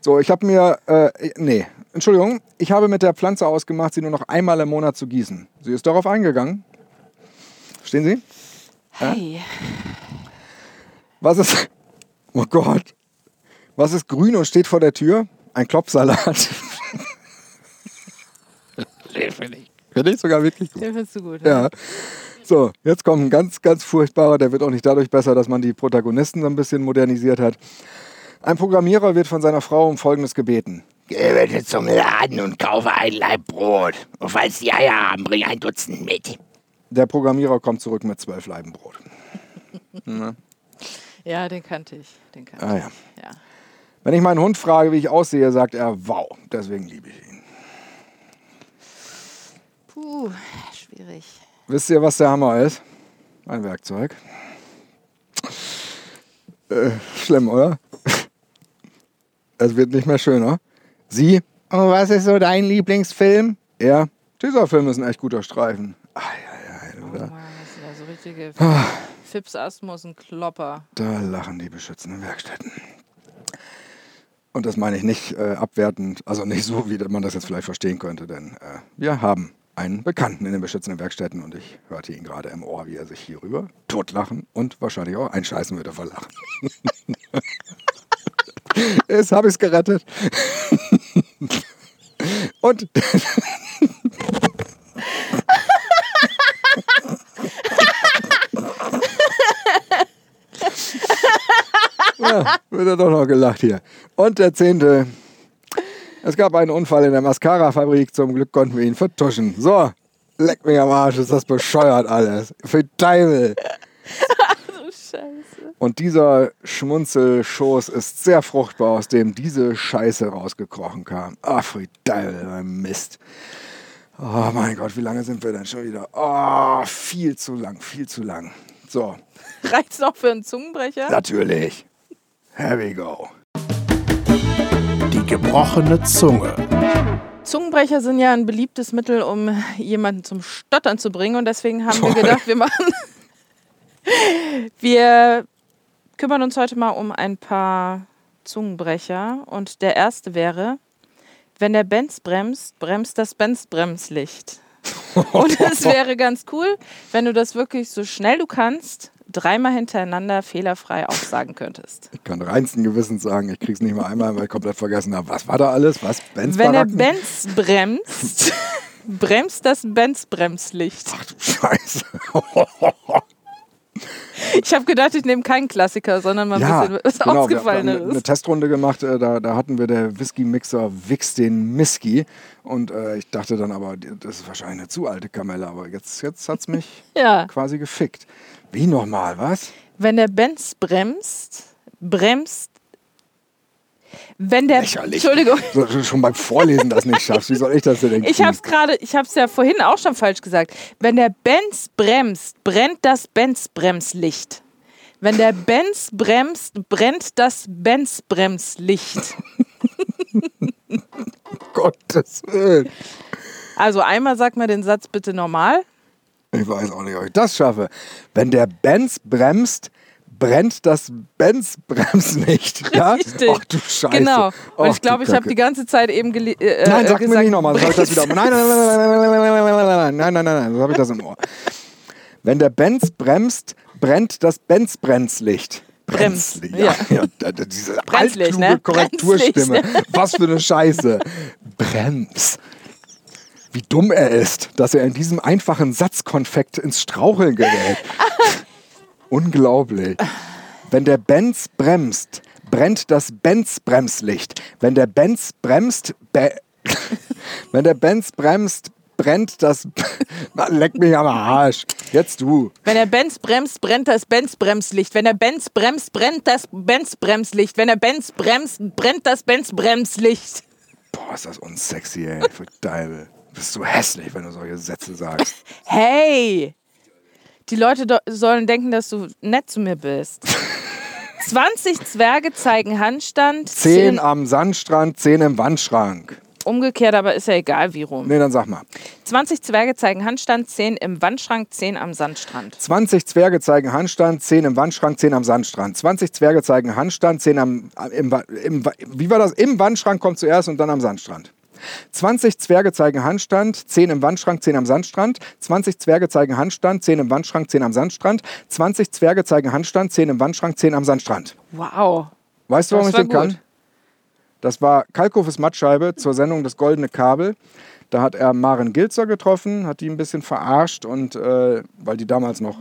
so, ich habe mir, äh, nee, Entschuldigung, ich habe mit der Pflanze ausgemacht, sie nur noch einmal im Monat zu gießen. Sie ist darauf eingegangen. Verstehen Sie? Hey, Was ist, oh Gott, was ist grün und steht vor der Tür? Ein Klopfsalat. (laughs) finde ich. Finde ich sogar wirklich gut. den findest du gut. ne? Ja. So, jetzt kommt ein ganz, ganz furchtbarer, der wird auch nicht dadurch besser, dass man die Protagonisten so ein bisschen modernisiert hat. Ein Programmierer wird von seiner Frau um Folgendes gebeten. Geh bitte zum Laden und kaufe ein Laib Brot. Und falls die Eier haben, bring ein Dutzend mit. Der Programmierer kommt zurück mit zwölf Laiben Brot. (laughs) Ja, den kannte ich. Den kannte Ah ja. ich. Ja. Wenn ich meinen Hund frage, wie ich aussehe, sagt er, wow, deswegen liebe ich ihn. Puh, schwierig. Wisst ihr, was der Hammer ist? Ein Werkzeug. Äh, schlimm, oder? (laughs) Es wird nicht mehr schöner. Sie, oh, was ist so dein Lieblingsfilm? Er, dieser Film ist ein echt guter Streifen. Ei, ei, ei, Oh? Mann, das sind ja so richtige Ah. Fips Asmus und Klopper. Da lachen die beschützenden Werkstätten. Und das meine ich nicht äh, abwertend, also nicht so, wie man das jetzt vielleicht verstehen könnte, denn äh, wir haben einen Bekannten in den beschützenden Werkstätten und ich hörte ihn gerade im Ohr, wie er sich hierüber totlachen und wahrscheinlich auch einscheißen würde vor Lachen. (laughs) Jetzt habe ich es gerettet. (laughs) und (laughs) Ja, wird er doch noch gelacht hier. Und der zehnte. Es gab einen Unfall in der Mascara-Fabrik. Zum Glück konnten wir ihn vertuschen. So, leck mich am Arsch, ist das bescheuert alles. Für Teufel. (laughs) Du Scheiße. Und dieser Schmunzelschoß ist sehr fruchtbar, aus dem diese Scheiße rausgekrochen kam. Ach, für Teufel, Mist. Oh mein Gott, wie lange sind wir denn schon wieder? Oh, viel zu lang, viel zu lang. So, Reicht's noch für einen Zungenbrecher? natürlich. Here we go. Gebrochene Zunge. Zungenbrecher sind ja ein beliebtes Mittel, um jemanden zum Stottern zu bringen. Und deswegen haben wir gedacht, wir machen. Wir kümmern uns heute mal um ein paar Zungenbrecher. Und der erste wäre: Wenn der Benz bremst, bremst das Benz-Bremslicht. (laughs) Und es wäre ganz cool, wenn du das wirklich so schnell du kannst, dreimal hintereinander fehlerfrei aufsagen könntest. Ich kann reinsten Gewissens sagen, ich krieg's nicht mal einmal, weil ich komplett vergessen habe. Was war da alles? Was? Benz Wenn der? Benz bremst, (laughs) bremst das Benz-Bremslicht. Ach du Scheiße. (laughs) (laughs) Ich habe gedacht, ich nehme keinen Klassiker, sondern mal ein ja, bisschen was genau, wir haben eine Testrunde gemacht, äh, da, da hatten wir der Whisky-Mixer Wix den Miski und äh, ich dachte dann aber, das ist wahrscheinlich eine zu alte Kamelle, aber jetzt, jetzt hat's mich (laughs) ja. quasi gefickt. Wie nochmal, was? Wenn der Benz bremst, bremst. Wenn der, Lächerlich. Entschuldigung, So, schon beim Vorlesen das nicht schaffst, wie soll ich das denn denken? ich habe es gerade, ich habe es ja vorhin auch schon falsch gesagt. Wenn der Benz bremst, brennt das Benz-Bremslicht. Wenn der Benz bremst, brennt das Benz-Bremslicht. (laughs) Gottes Willen. Also einmal sag mal den Satz bitte normal. Ich weiß auch nicht, ob ich das schaffe. Wenn der Benz bremst, brennt das Benz-Bremslicht. Ja? Richtig. Ach du Scheiße. Genau. Und Ach, ich glaube, ich habe die ganze Zeit eben gele- äh, Nein, äh, sag gesagt, mir nicht nochmal, sag ich das wieder. Nein, nein, nein, nein, nein, nein, nein, nein, nein, nein, nein, so habe ich das im Ohr. Wenn der Benz bremst, brennt das Benz-Bremslicht. Brems, Bremslicht, ja. ja. ja. Diese Bremslicht, altkluge ne? Korrekturstimme. Was für eine Scheiße. Brems. Wie dumm er ist, dass er in diesem einfachen Satzkonfekt ins Straucheln gerät. Unglaublich. Wenn der Benz bremst, brennt das Benz-Bremslicht. Wenn der Benz bremst, be (laughs) wenn der Benz bremst, brennt das. (laughs) Leck mich am Arsch. Jetzt du. Wenn der Benz bremst, brennt das Benz-Bremslicht. Wenn der Benz bremst, brennt das Benz-Bremslicht. Wenn der Benz bremst, brennt das Benz-Bremslicht. Boah, ist das unsexy, ey. Für Deibel. Bist du hässlich, wenn du solche Sätze sagst. (laughs) Hey! Die Leute sollen denken, dass du nett zu mir bist. (laughs) 20 Zwerge zeigen Handstand. Zehn am Sandstrand, zehn im Wandschrank. Umgekehrt, aber ist ja egal wie rum. Nee, dann sag mal. 20 Zwerge zeigen Handstand, 10 im Wandschrank, 10 am Sandstrand. 20 Zwerge zeigen Handstand, 10 im Wandschrank, 10 am Sandstrand. 20 Zwerge zeigen Handstand, 10 am, im, im, wie war das? Im Wandschrank kommt zuerst und dann am Sandstrand. 20 Zwerge zeigen Handstand, 10 im Wandschrank, 10 am Sandstrand. 20 Zwerge zeigen Handstand, 10 im Wandschrank, 10 am Sandstrand. 20 Zwerge zeigen Handstand, 10 im Wandschrank, 10 am Sandstrand. Wow. Weißt du, warum ich den war kann? gut. Das war Kalkofes Mattscheibe zur Sendung Das Goldene Kabel. Da hat er Maren Gilzer getroffen, hat die ein bisschen verarscht und äh, weil die damals noch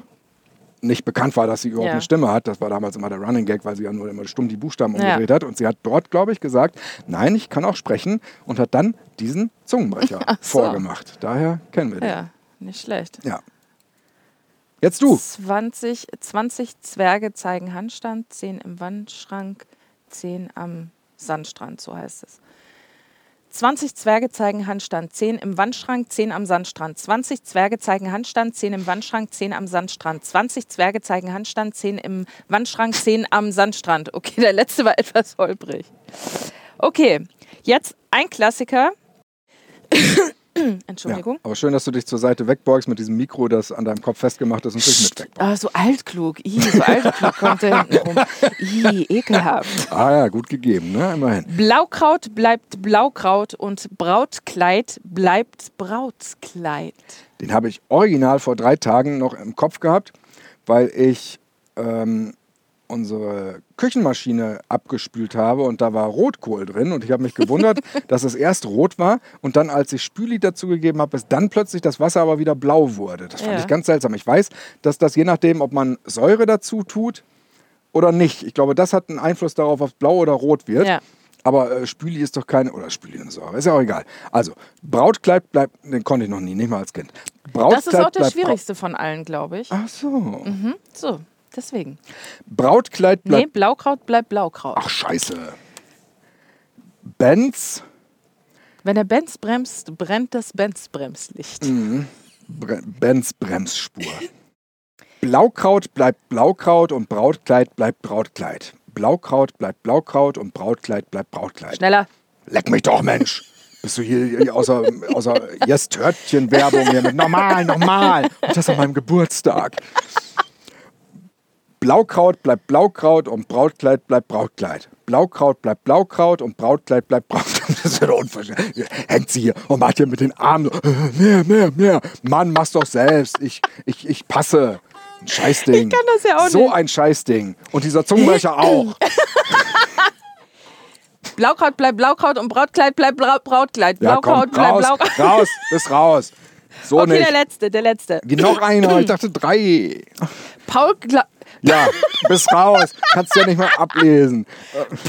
nicht bekannt war, dass sie überhaupt Ja. eine Stimme hat. Das war damals immer der Running Gag, weil sie ja nur immer stumm die Buchstaben Ja. umgedreht hat. Und sie hat dort, glaube ich, gesagt, nein, ich kann auch sprechen und hat dann diesen Zungenbrecher (laughs) so. vorgemacht. Daher kennen wir den. Ja, nicht schlecht. Ja. Jetzt du. 20, 20 Zwerge zeigen Handstand, 10 im Wandschrank, 10 am Sandstrand, so heißt es. 20 Zwerge zeigen Handstand, 10 im Wandschrank, 10 am Sandstrand. 20 Zwerge zeigen Handstand, 10 im Wandschrank, 10 am Sandstrand. 20 Zwerge zeigen Handstand, 10 im Wandschrank, 10 am Sandstrand. Okay, der letzte war (laughs) etwas holprig. Okay, jetzt ein Klassiker. (clears throat) Entschuldigung. Ja, aber schön, dass du dich zur Seite wegbeugst mit diesem Mikro, das an deinem Kopf festgemacht ist und sich mit wegbeugst. Ah, so altklug. Ih, so altklug kommt da hinten rum. Ih, ekelhaft. Ah ja, gut gegeben, ne? Immerhin. Blaukraut bleibt Blaukraut und Brautkleid bleibt Brautkleid. Den habe ich original vor drei Tagen noch im Kopf gehabt, weil ich ähm, unsere Küchenmaschine abgespült habe und da war Rotkohl drin und ich habe mich gewundert, (laughs) dass es erst rot war und dann, als ich Spüli dazu gegeben habe, ist dann plötzlich das Wasser aber wieder blau wurde. Das fand Ja. ich ganz seltsam. Ich weiß, dass das je nachdem, ob man Säure dazu tut oder nicht. Ich glaube, das hat einen Einfluss darauf, ob es blau oder rot wird. Ja. Aber äh, Spüli ist doch keine, oder Spüli und Säure, ist ja auch egal. Also, Brautkleid bleibt, den konnte ich noch nie, nicht mal als Kind. Brautkleid Das ist auch der schwierigste von allen, glaube ich. Ach so. So, deswegen. Brautkleid Nee, bleibt. Blaukraut bleibt Blaukraut. Ach, scheiße. Benz, Wenn der Benz bremst, brennt das Benz-Bremslicht. Bre Benz Bremsspur. Blaukraut bleibt Blaukraut und Brautkleid bleibt Brautkleid. Blaukraut bleibt Blaukraut und Brautkleid bleibt Brautkleid. Schneller. Leck mich doch, Mensch. Bist du hier, hier außer, außer Yes-Törtchen-Werbung hier mit normal, normal. Und das an meinem Geburtstag. Blaukraut bleibt Blaukraut und Brautkleid bleibt Brautkleid. Blaukraut bleibt Blaukraut und Brautkleid bleibt Brautkleid. (laughs) Das ist ja doch unverschämt. Hängt sie hier und macht hier mit den Armen so, äh, mehr, mehr, mehr. Mann, mach's doch selbst. Ich, ich, ich passe. Ein Scheißding. Ich kann das ja auch So nicht. ein Scheißding. Und dieser Zungenbrecher (laughs) auch. Blaukraut bleibt Blaukraut und Brautkleid bleibt Brau Brautkleid. Ja, komm, Blaukraut bleibt raus, Blaukraut. raus, bist raus. So Okay, nicht. der letzte, der letzte. Wie noch einer, ich dachte drei. Paul, Ja, bist raus. Kannst ja nicht mal ablesen.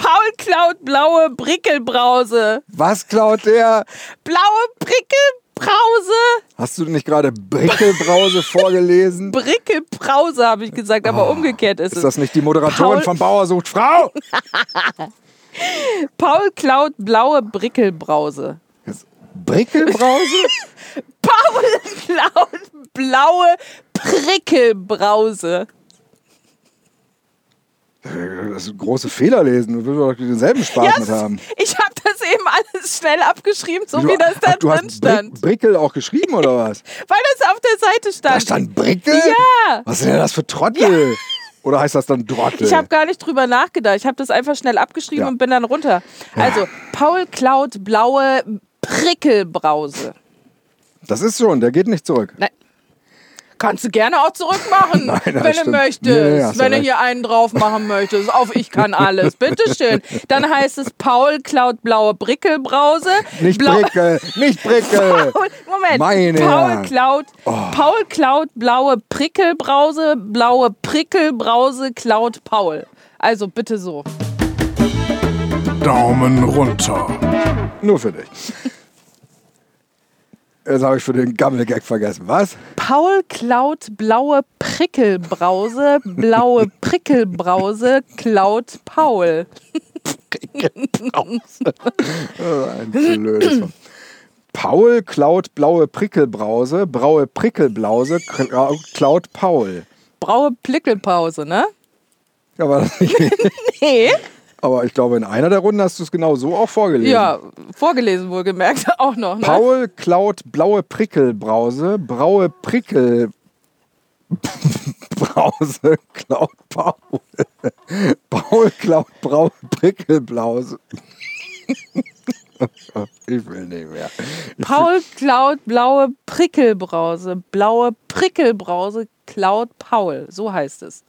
Paul klaut blaue Brickelbrause. Was klaut der? Blaue Brickelbrause. Hast du nicht gerade Brickelbrause (laughs) vorgelesen? Brickelbrause habe ich gesagt, aber umgekehrt ist, Ist es. das nicht die Moderatorin Paul- von Bauer sucht Frau? (laughs) Paul klaut blaue Brickelbrause. Brickelbrause? (laughs) Paul klaut blaue Prickelbrause. Das ist ein großes Fehlerlesen. Du willst doch denselben Spaß Ja, mit haben. ich habe das eben alles schnell abgeschrieben, so Du- wie das (laughs) da Ach, du drin hast stand. Brickel auch geschrieben oder was? (laughs) Weil das auf der Seite stand. Da stand Brickel? Ja. Was ist denn das für Trottel? (laughs) Oder heißt das dann Drottel? Ich habe gar nicht drüber nachgedacht. Ich habe das einfach schnell abgeschrieben Ja. und bin dann runter. Also, Paul klaut blaue Prickelbrause. das ist schon, der geht nicht zurück. Nein. Kannst du gerne auch zurückmachen, (laughs) Nein, wenn du stimmt. möchtest. Hast du wenn du hier einen drauf machen möchtest. Auf ich kann alles. (laughs) Bitteschön. Dann heißt es, Paul klaut blaue Brickelbrause. Nicht Blau- Brickel, nicht Brickel. (laughs) Paul, Moment. Meine Paul klaut, Paul klaut blaue Prickelbrause, blaue Prickelbrause klaut Paul. Also bitte so. Daumen runter. Nur für dich. Jetzt habe ich für den Gammel-Gag vergessen. Was? Paul klaut blaue Prickelbrause, blaue Prickelbrause klaut Paul. (laughs) Ein blödes Wort. Paul klaut blaue Prickelbrause, braue Prickelblause, kla- klaut Paul. Braue Plickelpause, ne? Ja, war das (laughs) nicht. Nee. Aber ich glaube, in einer der Runden hast du es genau so auch vorgelesen. Ja, vorgelesen wohlgemerkt (laughs) auch noch, ne? Paul klaut blaue Prickelbrause, braue Prickel. (laughs) Brause klaut Paul. (laughs) Paul klaut braue Prickelblause. ich will nicht mehr. Paul klaut blaue Prickelbrause, blaue Prickelbrause klaut Paul. So heißt es.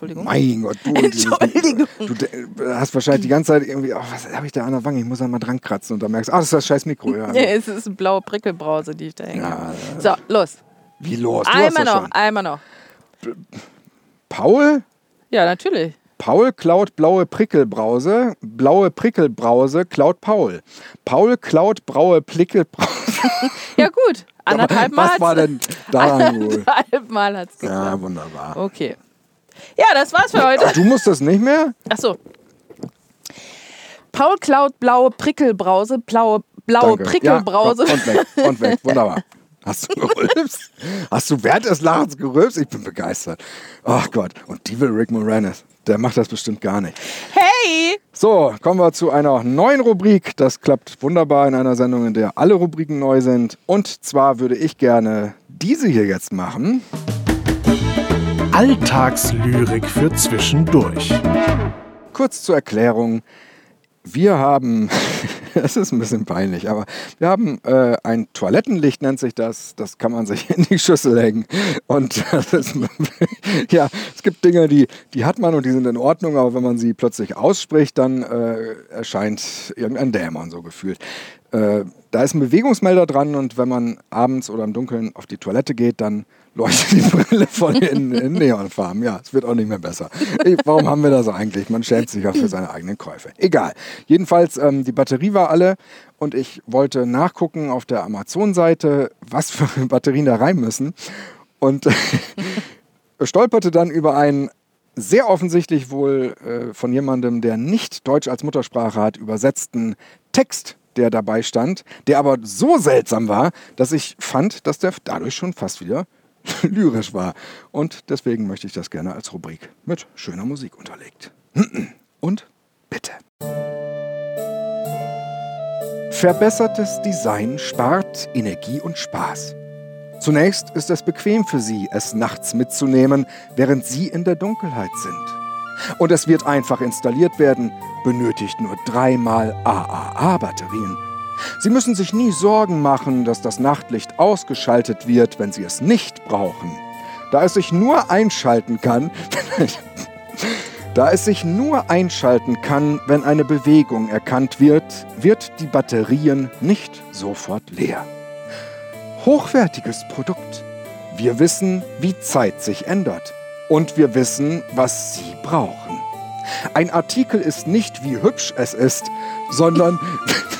Entschuldigung. Mein Gott, du, Entschuldigung. du de- hast wahrscheinlich die ganze Zeit irgendwie, oh, was habe ich da an der Wange? Ich muss da mal dran kratzen und dann merkst du, ah, das ist das scheiß Mikro. Ja. Nee, es ist eine blaue Prickelbrause, die ich da hänge. Ja, so, los. Wie los? Du Einmal noch, schon. einmal noch. Paul? Ja, natürlich. Paul klaut blaue Prickelbrause, blaue Prickelbrause klaut Paul. Paul klaut braue Prickelbrause. (laughs) Ja, gut. (laughs) Anderthalb Mal. Was war hat's- denn (laughs) wohl? Anderthalb Mal hat es geklappt. Ja, wunderbar. Okay. Ja, das war's für heute. Du musst das nicht mehr? Ach so. Paul klaut blaue Prickelbrause, blaue, blaue Danke. Prickelbrause. Ja, und weg, und weg. (laughs) Wunderbar. Hast du gerülpst? Hast du während des Lachens gerülpst? Ich bin begeistert. Ach Gott. Und die will Rick Moranis. Der macht das bestimmt gar nicht. Hey! So, kommen wir zu einer neuen Rubrik. Das klappt wunderbar in einer Sendung, in der alle Rubriken neu sind. Und zwar würde ich gerne diese hier jetzt machen. Alltagslyrik für zwischendurch. Kurz zur Erklärung. Wir haben, (laughs) es ist ein bisschen peinlich, aber wir haben äh, ein Toilettenlicht, nennt sich das. Das kann man sich (laughs) in die Schüssel hängen. Und (laughs) das ist, ja, es gibt Dinge, die, die hat man und die sind in Ordnung, aber wenn man sie plötzlich ausspricht, dann äh, erscheint irgendein Dämon so gefühlt. Äh, da ist ein Bewegungsmelder dran und wenn man abends oder im Dunkeln auf die Toilette geht, dann leuchtet die Brille voll in, in Neonfarben. Ja, es wird auch nicht mehr besser. Ich, warum haben wir das eigentlich? Man schämt sich auch für seine eigenen Käufe. Egal. Jedenfalls, ähm, die Batterie war alle und ich wollte nachgucken auf der Amazon-Seite, was für Batterien da rein müssen. Und (laughs) stolperte dann über einen sehr offensichtlich wohl äh, von jemandem, der nicht Deutsch als Muttersprache hat, übersetzten Text, der dabei stand, der aber so seltsam war, dass ich fand, dass der dadurch schon fast wieder (laughs) lyrisch war. Und deswegen möchte ich das gerne als Rubrik mit schöner Musik unterlegt. (clears throat) Und bitte. Verbessertes Design spart Energie und Spaß. Zunächst ist es bequem für Sie, es nachts mitzunehmen, während Sie in der Dunkelheit sind. Und es wird einfach installiert werden, benötigt nur dreimal AAA-Batterien. Sie müssen sich nie Sorgen machen, dass das Nachtlicht ausgeschaltet wird, wenn Sie es nicht brauchen. Da es sich nur einschalten kann, (laughs) da es sich nur einschalten kann, wenn eine Bewegung erkannt wird, wird die Batterien nicht sofort leer. Hochwertiges Produkt. Wir wissen, wie Zeit sich ändert. Und wir wissen, was Sie brauchen. Ein Artikel ist nicht, wie hübsch es ist, sondern... (laughs)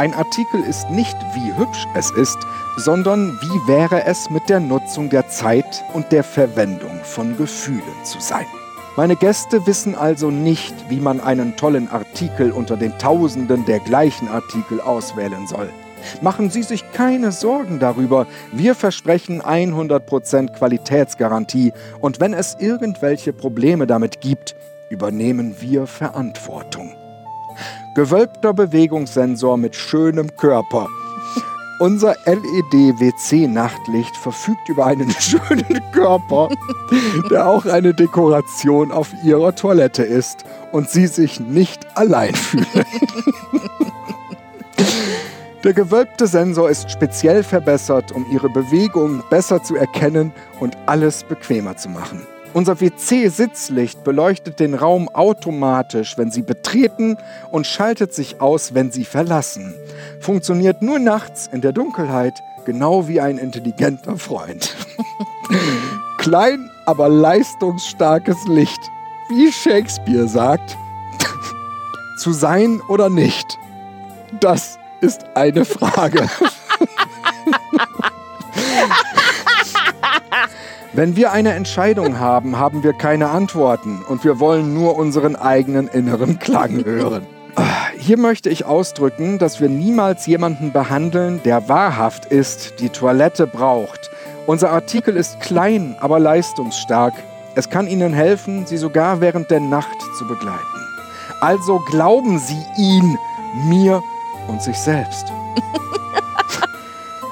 Ein Artikel ist nicht, wie hübsch es ist, sondern wie wäre es mit der Nutzung der Zeit und der Verwendung von Gefühlen zu sein. Meine Gäste wissen also nicht, wie man einen tollen Artikel unter den Tausenden der gleichen Artikel auswählen soll. Machen Sie sich keine Sorgen darüber. Wir versprechen 100% Qualitätsgarantie und wenn es irgendwelche Probleme damit gibt, übernehmen wir Verantwortung. Gewölbter Bewegungssensor mit schönem Körper. Unser LED-WC-Nachtlicht verfügt über einen (laughs) schönen Körper, der auch eine Dekoration auf Ihrer Toilette ist und Sie sich nicht allein fühlen. (laughs) Der gewölbte Sensor ist speziell verbessert, um Ihre Bewegung besser zu erkennen und alles bequemer zu machen. Unser WC-Sitzlicht beleuchtet den Raum automatisch, wenn Sie betreten und schaltet sich aus, wenn Sie verlassen. Funktioniert nur nachts in der Dunkelheit, genau wie ein intelligenter Freund. (laughs) Klein, aber leistungsstarkes Licht. Wie Shakespeare sagt, (laughs) zu sein oder nicht. Das ist eine Frage. (laughs) Wenn wir eine Entscheidung haben, haben wir keine Antworten und wir wollen nur unseren eigenen inneren Klang hören. Hier möchte ich ausdrücken, dass wir niemals jemanden behandeln, der wahrhaft ist, die Toilette braucht. Unser Artikel ist klein, aber leistungsstark. Es kann Ihnen helfen, Sie sogar während der Nacht zu begleiten. Also glauben Sie ihn, mir und sich selbst. (laughs)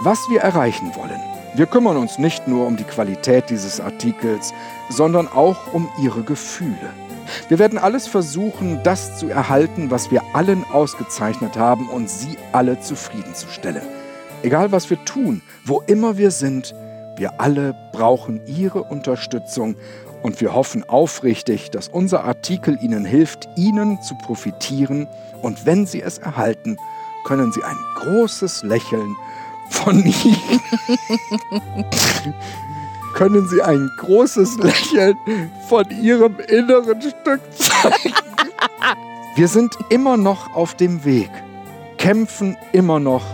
Was wir erreichen wollen. Wir kümmern uns nicht nur um die Qualität dieses Artikels, sondern auch um Ihre Gefühle. Wir werden alles versuchen, das zu erhalten, was wir allen ausgezeichnet haben und Sie alle zufriedenzustellen. Egal was wir tun, wo immer wir sind, wir alle brauchen Ihre Unterstützung und wir hoffen aufrichtig, dass unser Artikel Ihnen hilft, Ihnen zu profitieren und wenn Sie es erhalten, können Sie ein großes Lächeln von Ihnen. können Sie ein großes Lächeln von Ihrem inneren Stück zeigen. Wir sind immer noch auf dem Weg, kämpfen immer noch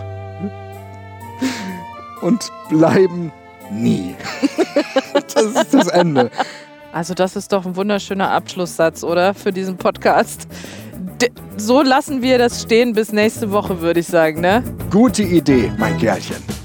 und bleiben nie. Das ist das Ende. Also das ist doch ein wunderschöner Abschlusssatz, oder? Für diesen Podcast so lassen wir das stehen bis nächste Woche, würde ich sagen, ne? Gute Idee, mein Kerlchen.